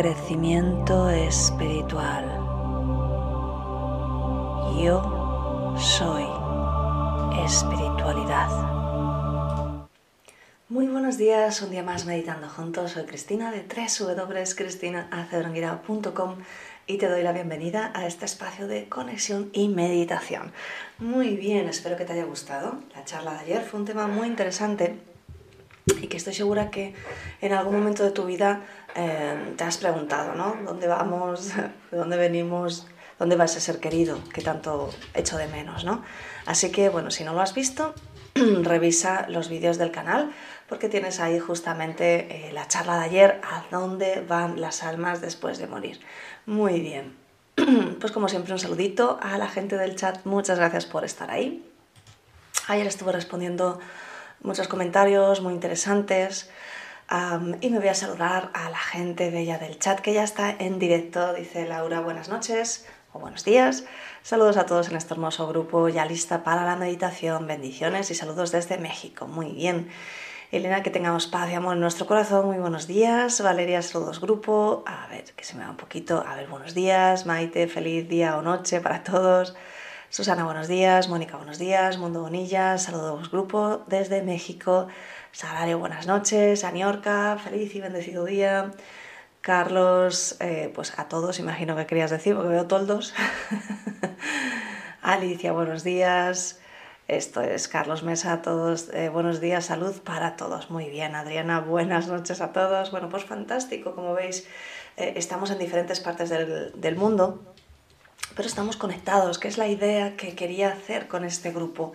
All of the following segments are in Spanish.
Crecimiento espiritual. Yo soy espiritualidad. Muy buenos días, un día más meditando juntos. Soy Cristina de www.cristinaaceronguirao.com y te doy la bienvenida a este espacio de conexión y meditación. Muy bien, espero que te haya gustado. La charla de ayer fue un tema muy interesante y que estoy segura que en algún momento de tu vida eh, te has preguntado, ¿no? ¿Dónde vamos? ¿De dónde venimos? ¿Dónde va ese ser querido que tanto echo de menos, ¿no? Así que, bueno, si no lo has visto, revisa los vídeos del canal porque tienes ahí justamente eh, la charla de ayer, a dónde van las almas después de morir. Muy bien. Pues como siempre un saludito a la gente del chat, muchas gracias por estar ahí. Ayer estuve respondiendo muchos comentarios muy interesantes. y me voy a saludar a la gente bella del chat que ya está en directo. Dice Laura, buenas noches o buenos días. Saludos a todos en este hermoso grupo, ya lista para la meditación. Bendiciones y saludos desde México. Muy bien. Elena, que tengamos paz y amor en nuestro corazón. Muy buenos días. Valeria, saludos grupo. A ver, que se me va un poquito. A ver, buenos días. Maite, feliz día o noche para todos. Susana, buenos días. Mónica, buenos días. Mundo Bonilla, saludos grupo desde México. Salario, buenas noches. Aniorca, feliz y bendecido día. Carlos, eh, pues a todos, imagino que querías decir, porque veo toldos. Alicia, buenos días. Esto es Carlos Mesa, a todos, eh, buenos días, salud para todos. Muy bien, Adriana, buenas noches a todos. Bueno, pues fantástico, como veis, eh, estamos en diferentes partes del, del mundo pero estamos conectados, que es la idea que quería hacer con este grupo.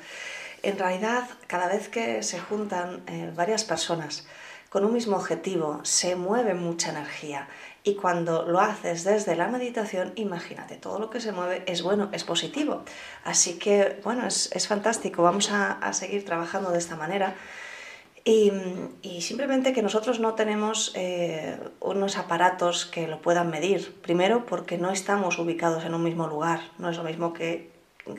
En realidad, cada vez que se juntan eh, varias personas con un mismo objetivo, se mueve mucha energía. Y cuando lo haces desde la meditación, imagínate, todo lo que se mueve es bueno, es positivo. Así que, bueno, es, fantástico. Vamos a seguir trabajando de esta manera y, simplemente que nosotros no tenemos eh, unos aparatos que lo puedan medir. Primero porque no estamos ubicados en un mismo lugar. No es lo mismo que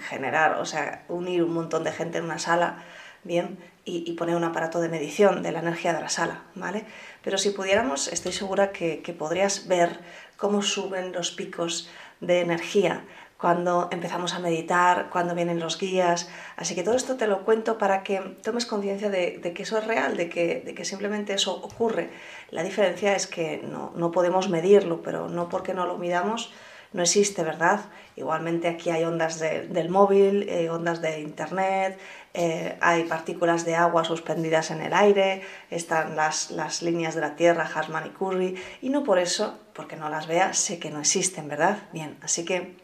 generar, o sea, unir un montón de gente en una sala, bien, y, poner un aparato de medición de la energía de la sala, ¿vale? Pero si pudiéramos, estoy segura que podrías ver cómo suben los picos de energía cuando empezamos a meditar, cuando vienen los guías. Así que todo esto te lo cuento para que tomes conciencia de, que eso es real, de que, simplemente eso ocurre. La diferencia es que no, podemos medirlo, pero no porque no lo midamos no existe, ¿verdad? Igualmente aquí hay ondas del móvil, eh, ondas de internet, eh, hay partículas de agua suspendidas en el aire, están las, las líneas de la Tierra, Hasman y Curry, y no por eso, porque no las vea, sé que no existen, ¿verdad? Bien, así que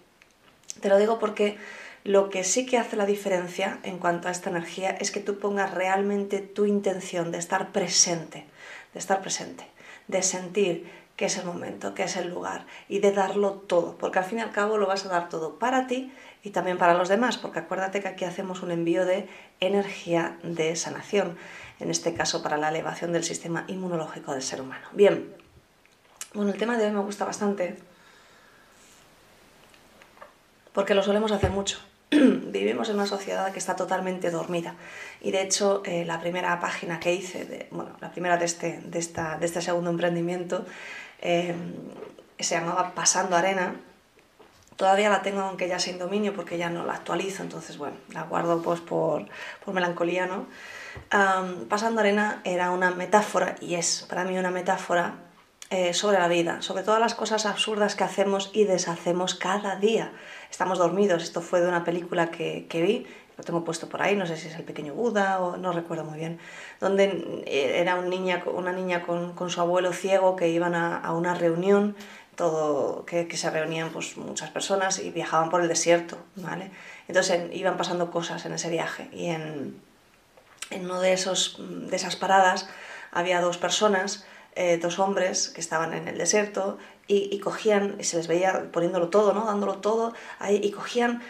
te lo digo porque lo que sí que hace la diferencia en cuanto a esta energía es que tú pongas realmente tu intención de estar presente, de estar presente, de sentir que es el momento, que es el lugar y de darlo todo, porque al fin y al cabo lo vas a dar todo para ti y también para los demás, porque acuérdate que aquí hacemos un envío de energía de sanación, en este caso para la elevación del sistema inmunológico del ser humano. Bien, bueno, el tema de hoy me gusta bastante porque lo solemos hacer mucho. Vivimos en una sociedad que está totalmente dormida. Y de hecho, eh, la primera página que hice, de, bueno, la primera de este, de esta, de este segundo emprendimiento, eh, se llamaba Pasando Arena. Todavía la tengo, aunque ya sin dominio, porque ya no la actualizo, entonces, bueno, la guardo pues, por, por melancolía, ¿no? Pasando Arena era una metáfora, y es para mí una metáfora eh, sobre la vida, sobre todas las cosas absurdas que hacemos y deshacemos cada día. Estamos dormidos, esto fue de una película que, vi, lo tengo puesto por ahí, no sé si es el pequeño Buda o no recuerdo muy bien, donde eh, era una niña con, su abuelo ciego que iban a, una reunión, todo, que, se reunían pues, muchas personas y viajaban por el desierto, ¿vale? Entonces iban pasando cosas en ese viaje y en, en una de, esos, de esas paradas había dos personas eh, dos hombres que estaban en el desierto y, cogían, y se les veía poniéndolo todo, ¿no? Dándolo todo ahí, y cogían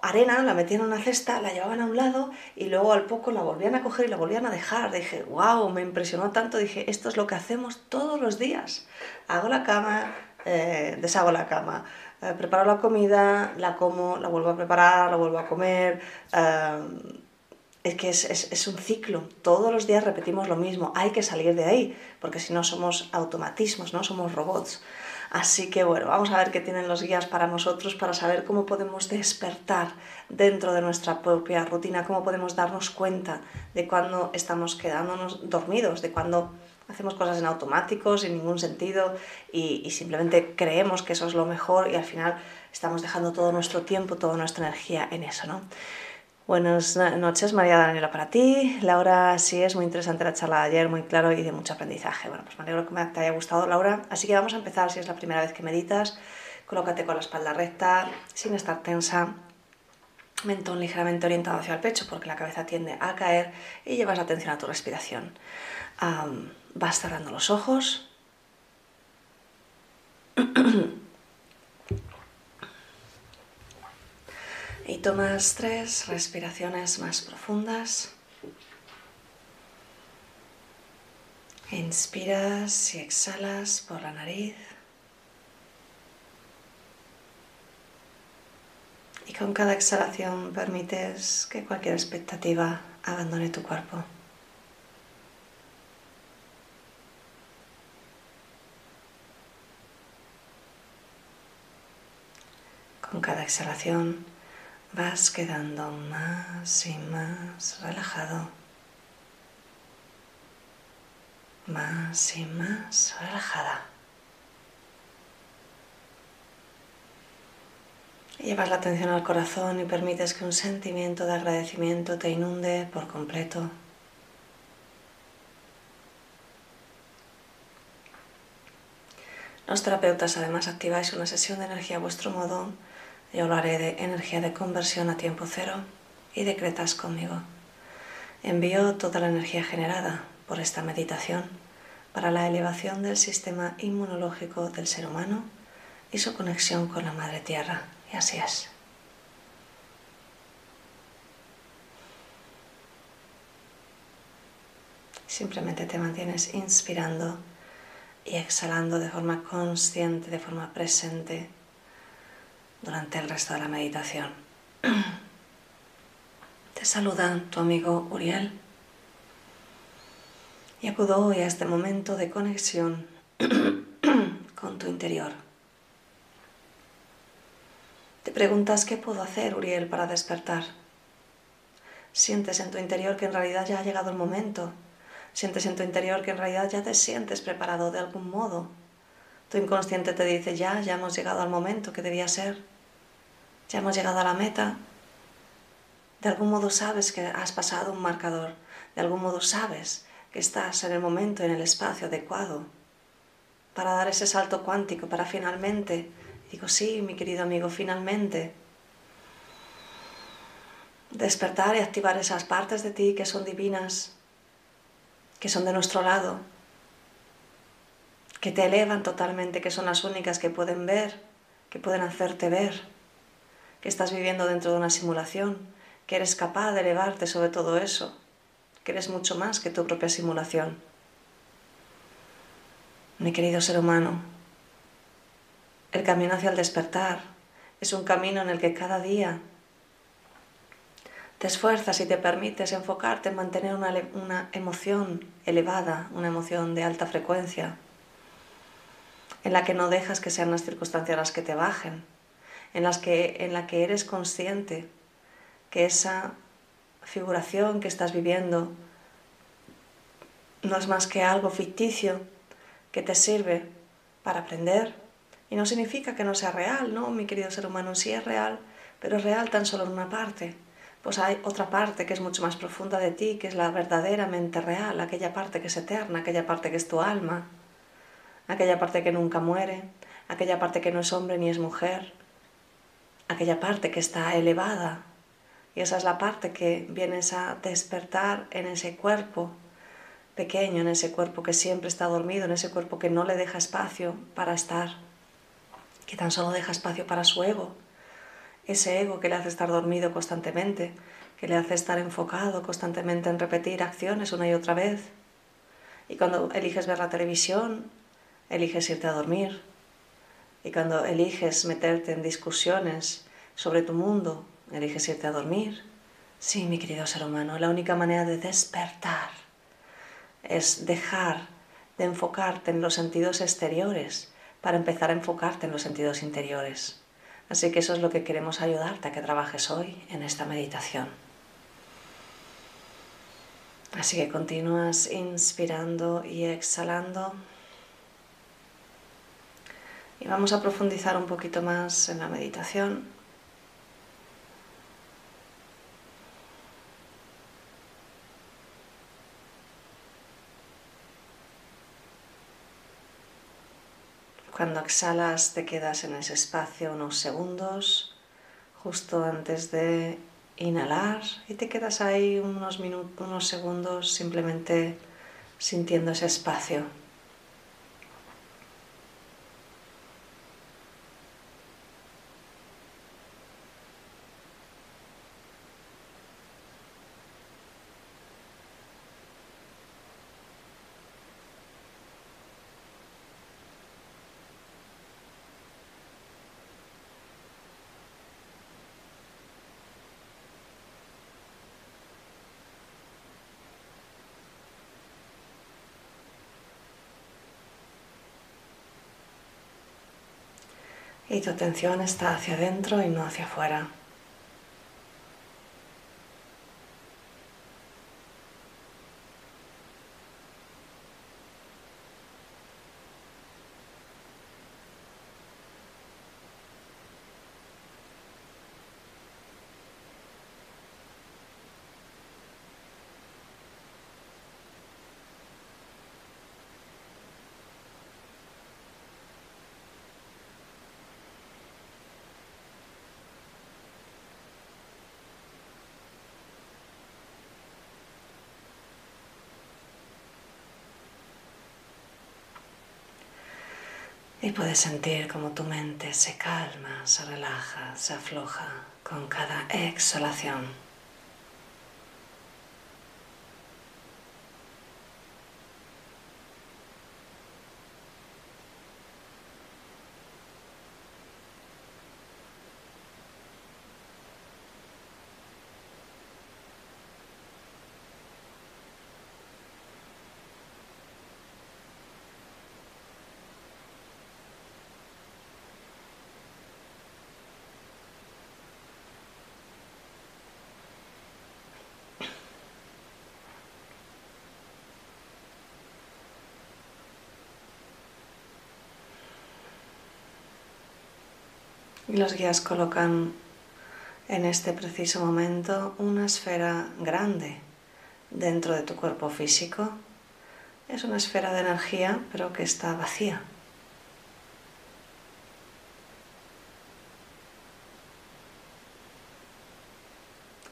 arena, la metían en una cesta, la llevaban a un lado y luego al poco la volvían a coger y la volvían a dejar. Dije, wow, me impresionó tanto. Dije, esto es lo que hacemos todos los días. Hago la cama, eh, deshago la cama, eh, preparo la comida, la como, la vuelvo a preparar, la vuelvo a comer. Eh, es que es, es, es, un ciclo, todos los días repetimos lo mismo, hay que salir de ahí, porque si no somos automatismos, no somos robots. Así que bueno, vamos a ver qué tienen los guías para nosotros, para saber cómo podemos despertar dentro de nuestra propia rutina, cómo podemos darnos cuenta de cuando estamos quedándonos dormidos, de cuando hacemos cosas en automático, sin ningún sentido, y, y simplemente creemos que eso es lo mejor y al final estamos dejando todo nuestro tiempo, toda nuestra energía en eso, ¿no? Buenas noches, María Daniela, para ti. Laura, sí, es muy interesante la charla de ayer, muy claro y de mucho aprendizaje. Bueno, pues me alegro que te haya gustado, Laura. Así que vamos a empezar, si es la primera vez que meditas, colócate con la espalda recta, sin estar tensa, mentón ligeramente orientado hacia el pecho porque la cabeza tiende a caer y llevas atención a tu respiración. vas cerrando los ojos. Y tomas tres respiraciones más profundas. Inspiras y exhalas por la nariz. Y con cada exhalación permites que cualquier expectativa abandone tu cuerpo. Con cada exhalación vas quedando más y más relajado, más y más relajada. Llevas la atención al corazón y permites que un sentimiento de agradecimiento te inunde por completo. Los terapeutas además activáis una sesión de energía a vuestro modo yo hablaré de energía de conversión a tiempo cero y decretas conmigo. Envío toda la energía generada por esta meditación para la elevación del sistema inmunológico del ser humano y su conexión con la Madre Tierra. Y así es. Simplemente te mantienes inspirando y exhalando de forma consciente, de forma presente durante el resto de la meditación. Te saluda tu amigo Uriel y acudo hoy a este momento de conexión con tu interior. Te preguntas qué puedo hacer, Uriel, para despertar. Sientes en tu interior que en realidad ya ha llegado el momento. Sientes en tu interior que en realidad ya te sientes preparado de algún modo tu inconsciente te dice, ya, ya hemos llegado al momento que debía ser, ya hemos llegado a la meta. De algún modo sabes que has pasado un marcador, de algún modo sabes que estás en el momento, en el espacio adecuado para dar ese salto cuántico, para finalmente, digo, sí, mi querido amigo, finalmente, despertar y activar esas partes de ti que son divinas, que son de nuestro lado, que te elevan totalmente, que son las únicas que pueden ver, que pueden hacerte ver, que estás viviendo dentro de una simulación, que eres capaz de elevarte sobre todo eso, que eres mucho más que tu propia simulación. Mi querido ser humano, el camino hacia el despertar es un camino en el que cada día te esfuerzas y te permites enfocarte en mantener una, una emoción elevada, una emoción de alta frecuencia, en la que no dejas que sean las circunstancias las que te bajen, en, las que, en la que eres consciente que esa figuración que estás viviendo no es más que algo ficticio que te sirve para aprender. Y no significa que no sea real, ¿no? Mi querido ser humano sí es real, pero es real tan solo en una parte. Pues hay otra parte que es mucho más profunda de ti, que es la verdaderamente real, aquella parte que es eterna, aquella parte que es tu alma, aquella parte que nunca muere, aquella parte que no es hombre ni es mujer, aquella parte que está elevada. Y esa es la parte que vienes a despertar en ese cuerpo pequeño, en ese cuerpo que siempre está dormido, en ese cuerpo que no le deja espacio para estar, que tan solo deja espacio para su ego, ese ego que le hace estar dormido constantemente, que le hace estar enfocado constantemente en repetir acciones una y otra vez. Y cuando eliges ver la televisión, eliges irte a dormir. Y cuando eliges meterte en discusiones sobre tu mundo, eliges irte a dormir. Sí, mi querido ser humano, la única manera de despertar es dejar de enfocarte en los sentidos exteriores para empezar a enfocarte en los sentidos interiores. Así que eso es lo que queremos ayudarte a que trabajes hoy en esta meditación. Así que continúas inspirando y exhalando. Y vamos a profundizar un poquito más en la meditación. Cuando exhalas te quedas en ese espacio unos segundos, justo antes de inhalar, y te quedas ahí unos, minutos, unos segundos simplemente sintiendo ese espacio. Y tu atención está hacia adentro y no hacia afuera. Y puedes sentir como tu mente se calma, se relaja, se afloja con cada exhalación. Y los guías colocan en este preciso momento una esfera grande dentro de tu cuerpo físico. Es una esfera de energía, pero que está vacía.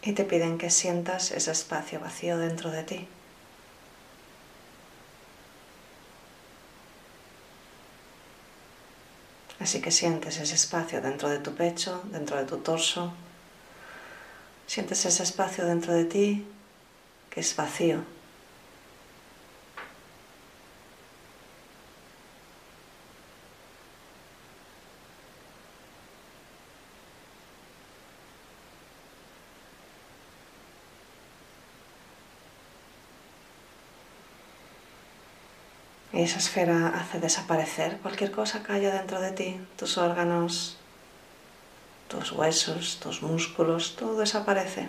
Y te piden que sientas ese espacio vacío dentro de ti. Así que sientes ese espacio dentro de tu pecho, dentro de tu torso. Sientes ese espacio dentro de ti que es vacío. Esa esfera hace desaparecer cualquier cosa que haya dentro de ti, tus órganos, tus huesos, tus músculos, todo desaparece.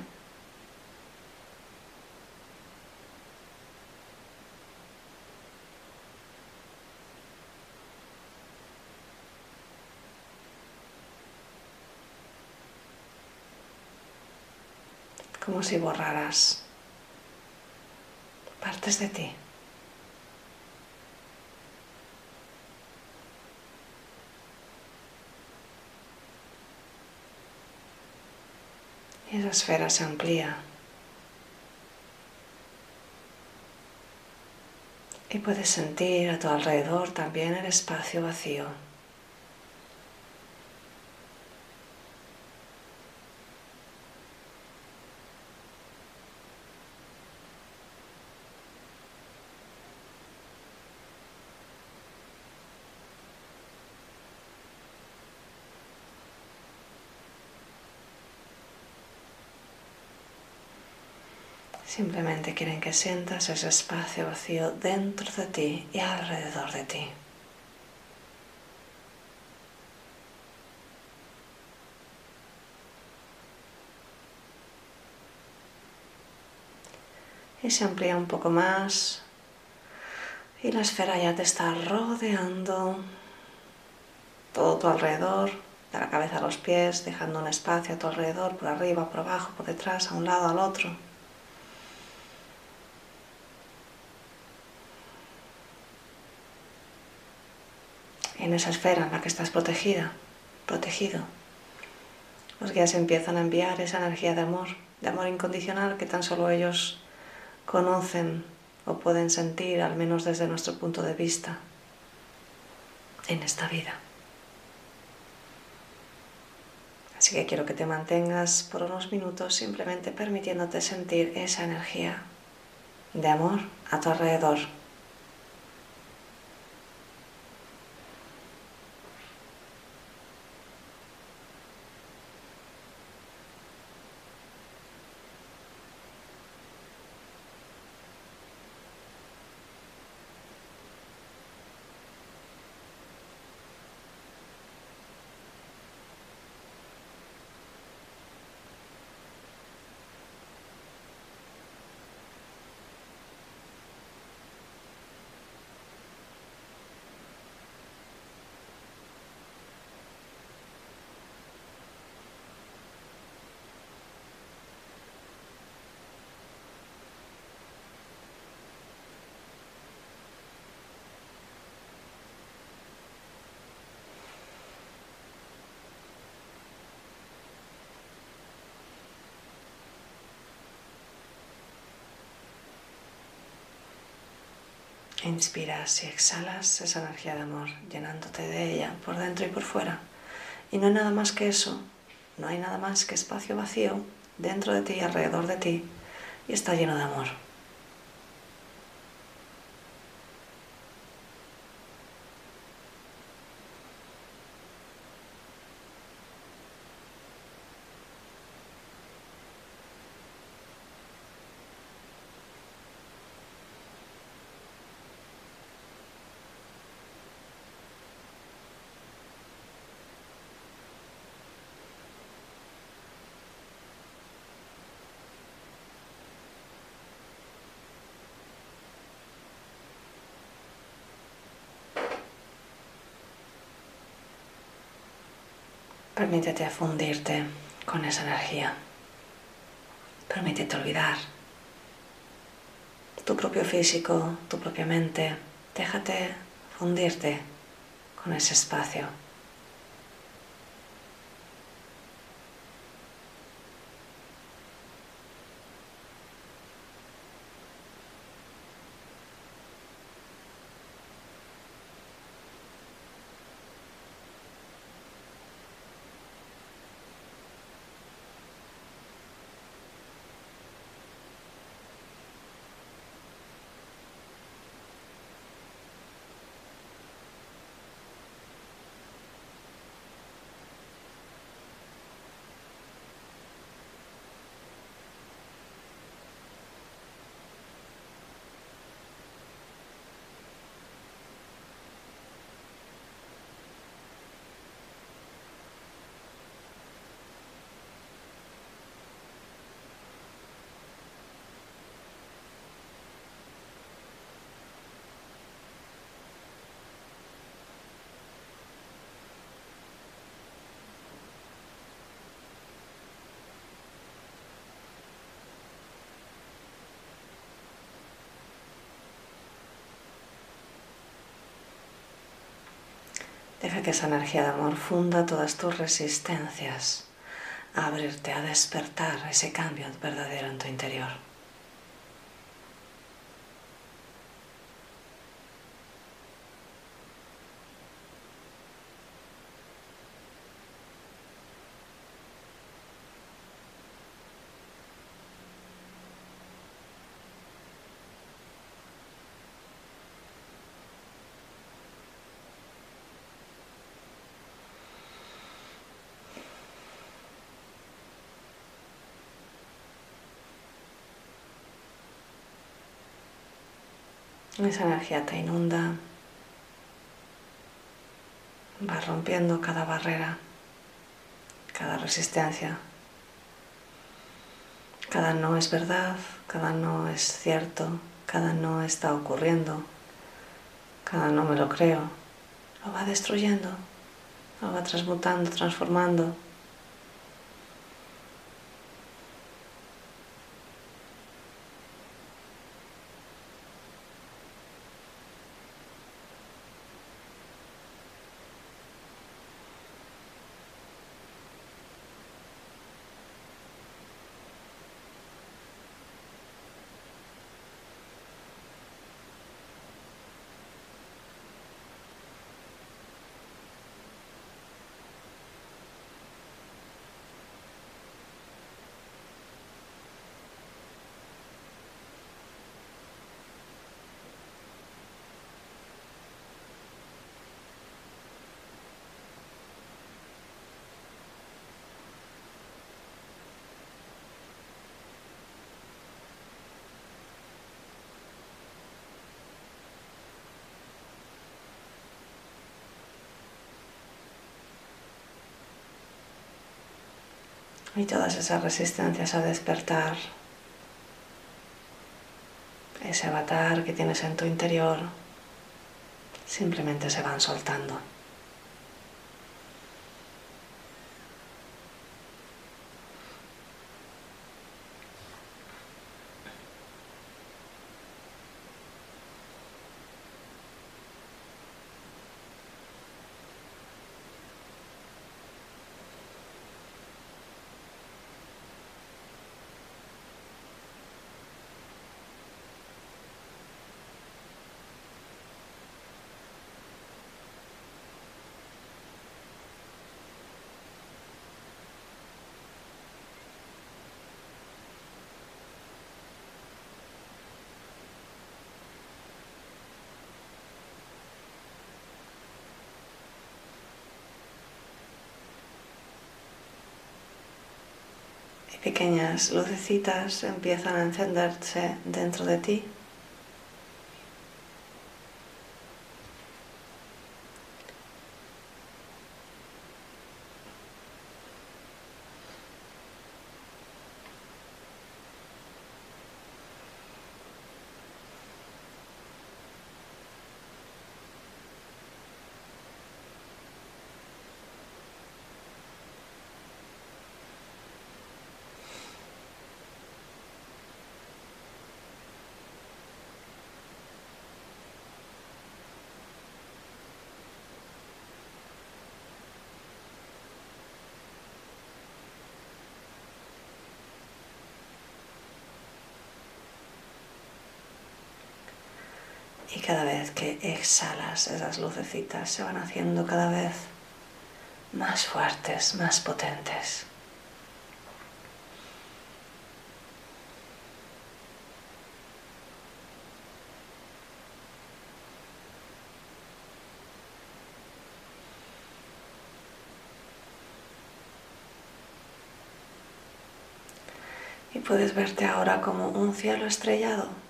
Como si borraras partes de ti. Esa esfera se amplía. Y puedes sentir a tu alrededor también el espacio vacío. Simplemente quieren que sientas ese espacio vacío dentro de ti y alrededor de ti. Y se amplía un poco más y la esfera ya te está rodeando todo tu alrededor, de la cabeza a los pies, dejando un espacio a tu alrededor, por arriba, por abajo, por detrás, a un lado, al otro. En esa esfera en la que estás protegida, protegido. Los guías empiezan a enviar esa energía de amor, de amor incondicional que tan solo ellos conocen o pueden sentir, al menos desde nuestro punto de vista, en esta vida. Así que quiero que te mantengas por unos minutos simplemente permitiéndote sentir esa energía de amor a tu alrededor. Inspiras y exhalas esa energía de amor, llenándote de ella por dentro y por fuera. Y no hay nada más que eso, no hay nada más que espacio vacío dentro de ti y alrededor de ti, y está lleno de amor. Permítete fundirte con esa energía. Permítete olvidar tu propio físico, tu propia mente. Déjate fundirte con ese espacio. Deja que esa energía de amor funda todas tus resistencias a abrirte, a despertar ese cambio verdadero en tu interior. Esa energía te inunda, va rompiendo cada barrera, cada resistencia. Cada no es verdad, cada no es cierto, cada no está ocurriendo, cada no me lo creo. Lo va destruyendo, lo va transmutando, transformando. Y todas esas resistencias a despertar, ese avatar que tienes en tu interior, simplemente se van soltando. Pequeñas lucecitas empiezan a encenderse dentro de ti. Y cada vez que exhalas, esas lucecitas se van haciendo cada vez más fuertes, más potentes. Y puedes verte ahora como un cielo estrellado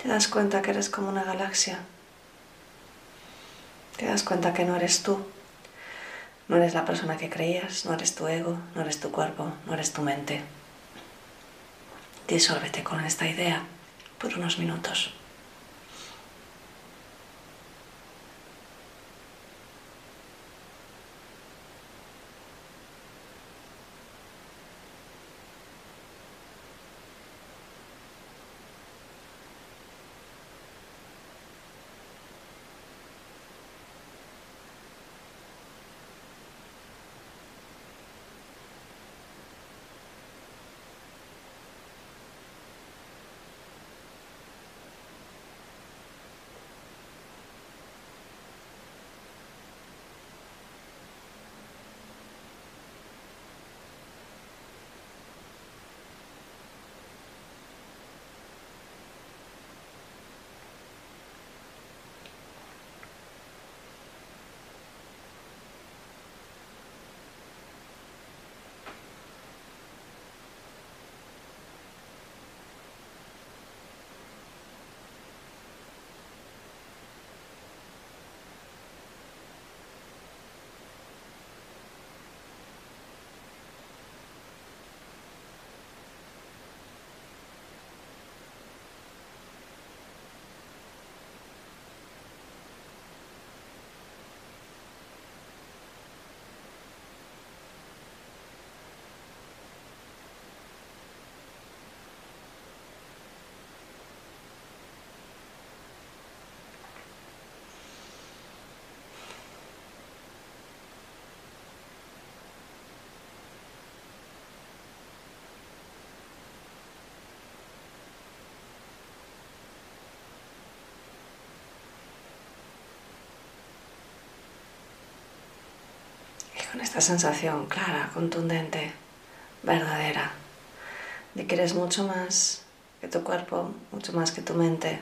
te das cuenta que eres como una galaxia. Te das cuenta que no eres tú. No eres la persona que creías, no eres tu ego, no eres tu cuerpo, no eres tu mente. Disólvete con esta idea por unos minutos. Con esta sensación clara, contundente, verdadera, de que eres mucho más que tu cuerpo, mucho más que tu mente,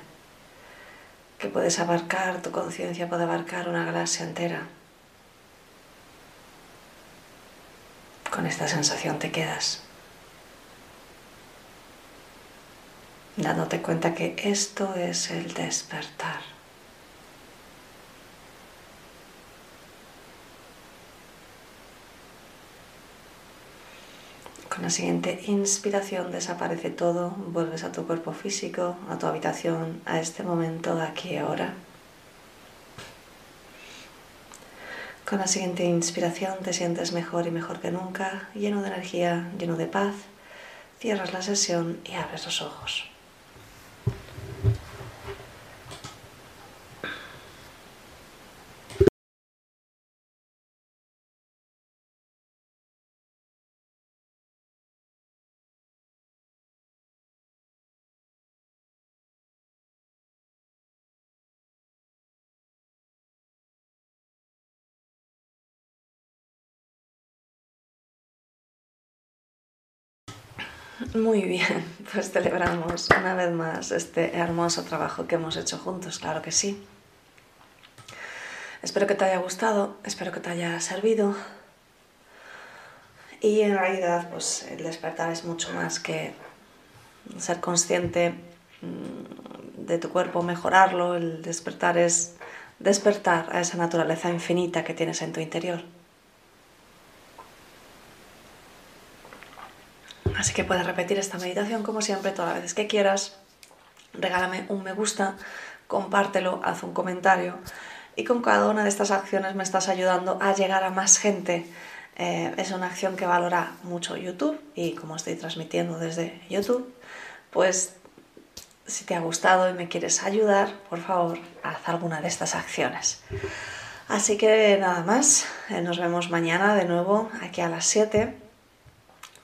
que puedes abarcar, tu conciencia puede abarcar una galaxia entera. Con esta sensación te quedas. Dándote cuenta que esto es el despertar. Con la siguiente inspiración desaparece todo, vuelves a tu cuerpo físico, a tu habitación, a este momento, aquí y ahora. Con la siguiente inspiración te sientes mejor y mejor que nunca, lleno de energía, lleno de paz. Cierras la sesión y abres los ojos. Muy bien, pues celebramos una vez más este hermoso trabajo que hemos hecho juntos, claro que sí. Espero que te haya gustado, espero que te haya servido. Y en realidad, pues el despertar es mucho más que ser consciente mm, de tu cuerpo, mejorarlo. El despertar es despertar a esa naturaleza infinita que tienes en tu interior. Así que puedes repetir esta meditación como siempre, todas las veces que quieras. Regálame un me gusta, compártelo, haz un comentario. Y con cada una de estas acciones me estás ayudando a llegar a más gente. Eh, es una acción que valora mucho YouTube y como estoy transmitiendo desde YouTube, pues si te ha gustado y me quieres ayudar, por favor, haz alguna de estas acciones. Así que nada más, eh, nos vemos mañana de nuevo aquí a las 7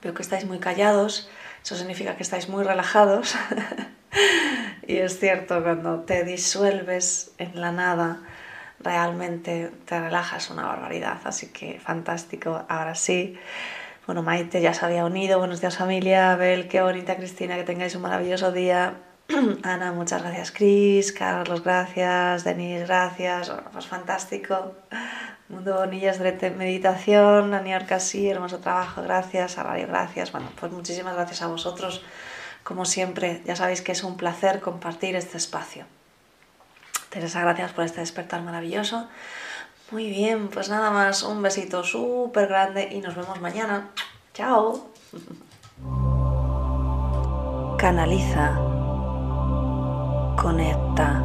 Veo que estáis muy callados, eso significa que estáis muy relajados. y es cierto, cuando te disuelves en la nada, realmente te relajas una barbaridad. Así que fantástico, ahora sí. Bueno, Maite ya se había unido. Buenos días familia. Abel, qué bonita Cristina, que tengáis un maravilloso día. Ana, muchas gracias. Cris, Carlos, gracias. Denis, gracias. pues fantástico. Mundo Bonillas de Meditación, Aniar Casi, hermoso trabajo, gracias, a Radio, gracias. Bueno, pues muchísimas gracias a vosotros. Como siempre, ya sabéis que es un placer compartir este espacio. Teresa, gracias por este despertar maravilloso. Muy bien, pues nada más, un besito súper grande y nos vemos mañana. Chao. Canaliza. Conecta.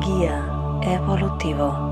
Guía evolutivo.